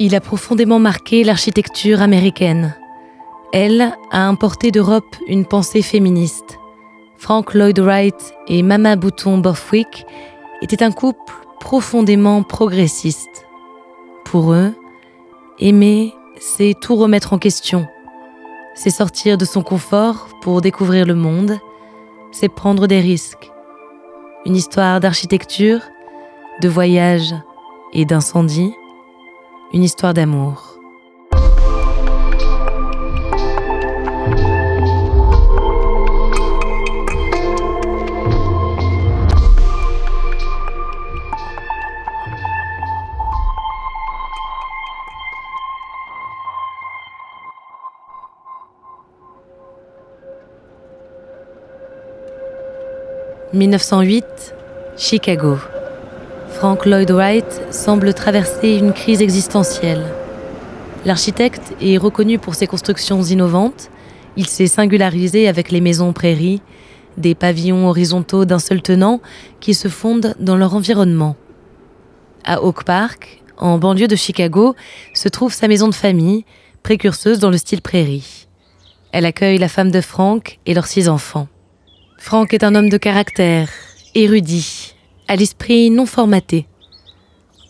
Il a profondément marqué l'architecture américaine. Elle a importé d'Europe une pensée féministe. Frank Lloyd Wright et Mama Bouton Borthwick étaient un couple profondément progressiste. Pour eux, aimer, c'est tout remettre en question. C'est sortir de son confort pour découvrir le monde. C'est prendre des risques. Une histoire d'architecture, de voyage et d'incendie. Une histoire d'amour. 1908, Chicago. Frank Lloyd Wright semble traverser une crise existentielle. L'architecte est reconnu pour ses constructions innovantes. Il s'est singularisé avec les maisons prairies, des pavillons horizontaux d'un seul tenant qui se fondent dans leur environnement. À Oak Park, en banlieue de Chicago, se trouve sa maison de famille, précurseuse dans le style prairie. Elle accueille la femme de Frank et leurs six enfants. Frank est un homme de caractère, érudit, à l'esprit non formaté.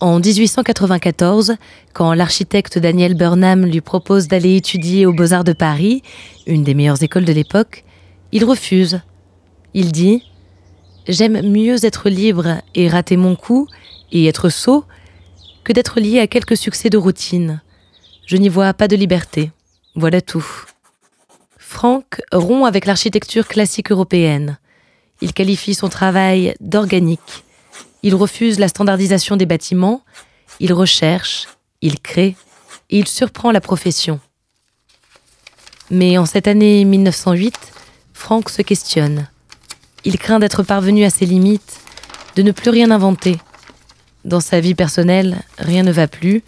En 1894, quand l'architecte Daniel Burnham lui propose d'aller étudier aux Beaux-Arts de Paris, une des meilleures écoles de l'époque, il refuse. Il dit J'aime mieux être libre et rater mon coup et être sot que d'être lié à quelques succès de routine. Je n'y vois pas de liberté. Voilà tout. Franck rompt avec l'architecture classique européenne. Il qualifie son travail d'organique. Il refuse la standardisation des bâtiments. Il recherche, il crée et il surprend la profession. Mais en cette année 1908, Franck se questionne. Il craint d'être parvenu à ses limites, de ne plus rien inventer. Dans sa vie personnelle, rien ne va plus.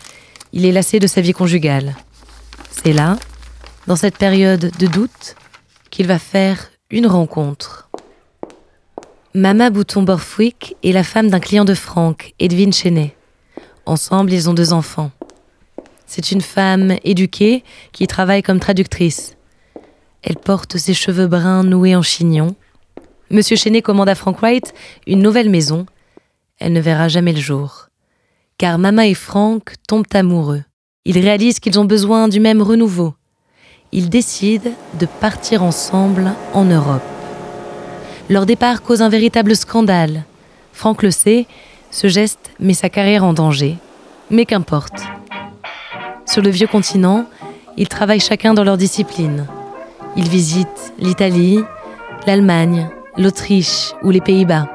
Il est lassé de sa vie conjugale. C'est là, dans cette période de doute qu'il va faire une rencontre. Mama Bouton Borthwick est la femme d'un client de Franck, Edwin Chenet. Ensemble, ils ont deux enfants. C'est une femme éduquée qui travaille comme traductrice. Elle porte ses cheveux bruns noués en chignon. Monsieur Chenet commande à Frank Wright une nouvelle maison. Elle ne verra jamais le jour. Car Mama et Frank tombent amoureux. Ils réalisent qu'ils ont besoin du même renouveau ils décident de partir ensemble en Europe. Leur départ cause un véritable scandale. Franck le sait, ce geste met sa carrière en danger. Mais qu'importe. Sur le vieux continent, ils travaillent chacun dans leur discipline. Ils visitent l'Italie, l'Allemagne, l'Autriche ou les Pays-Bas.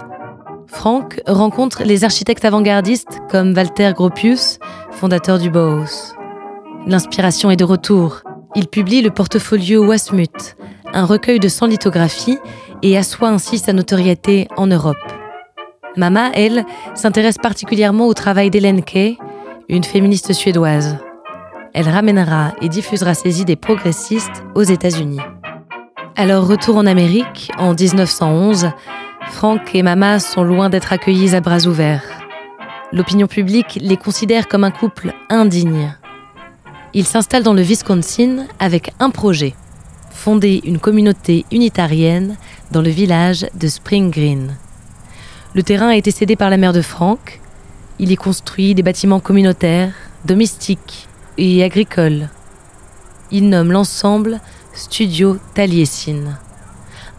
Franck rencontre les architectes avant-gardistes comme Walter Gropius, fondateur du Bauhaus. L'inspiration est de retour il publie le portfolio Wasmut, un recueil de 100 lithographies, et assoit ainsi sa notoriété en Europe. Mama, elle, s'intéresse particulièrement au travail d'Hélène Kay, une féministe suédoise. Elle ramènera et diffusera ses idées progressistes aux États-Unis. Alors retour en Amérique, en 1911, Frank et Mama sont loin d'être accueillis à bras ouverts. L'opinion publique les considère comme un couple indigne. Il s'installe dans le Wisconsin avec un projet fonder une communauté unitarienne dans le village de Spring Green. Le terrain a été cédé par la mère de Frank. Il y construit des bâtiments communautaires, domestiques et agricoles. Il nomme l'ensemble Studio Taliesin,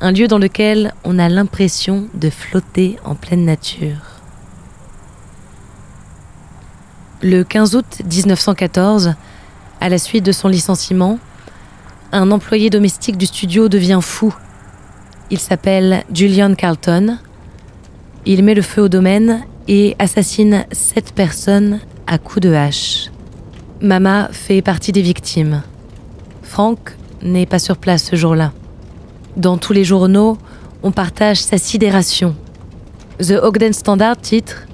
un lieu dans lequel on a l'impression de flotter en pleine nature. Le 15 août 1914, à la suite de son licenciement, un employé domestique du studio devient fou. Il s'appelle Julian Carlton. Il met le feu au domaine et assassine sept personnes à coups de hache. Mama fait partie des victimes. Frank n'est pas sur place ce jour-là. Dans tous les journaux, on partage sa sidération. The Ogden Standard titre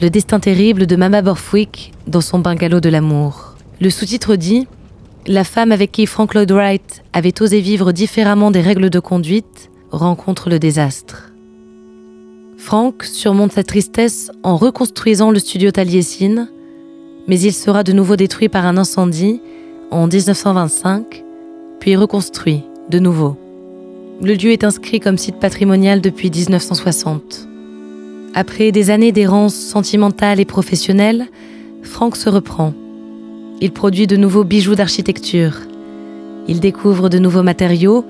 Le destin terrible de Mama Borthwick dans son bungalow de l'amour. Le sous-titre dit La femme avec qui Frank Lloyd Wright avait osé vivre différemment des règles de conduite rencontre le désastre. Frank surmonte sa tristesse en reconstruisant le studio Taliesin, mais il sera de nouveau détruit par un incendie en 1925, puis reconstruit de nouveau. Le lieu est inscrit comme site patrimonial depuis 1960. Après des années d'errance sentimentale et professionnelle, Franck se reprend. Il produit de nouveaux bijoux d'architecture. Il découvre de nouveaux matériaux.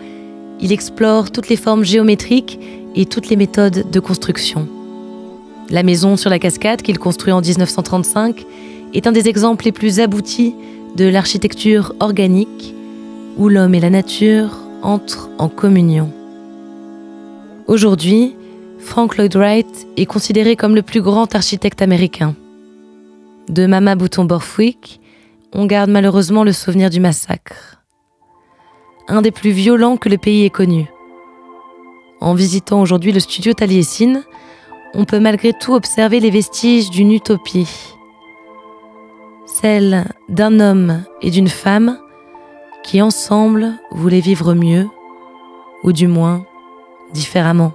Il explore toutes les formes géométriques et toutes les méthodes de construction. La maison sur la cascade qu'il construit en 1935 est un des exemples les plus aboutis de l'architecture organique où l'homme et la nature entrent en communion. Aujourd'hui, Frank Lloyd Wright est considéré comme le plus grand architecte américain. De Mama Bouton Borthwick, on garde malheureusement le souvenir du massacre. Un des plus violents que le pays ait connu. En visitant aujourd'hui le studio Taliesin, on peut malgré tout observer les vestiges d'une utopie. Celle d'un homme et d'une femme qui ensemble voulaient vivre mieux, ou du moins différemment.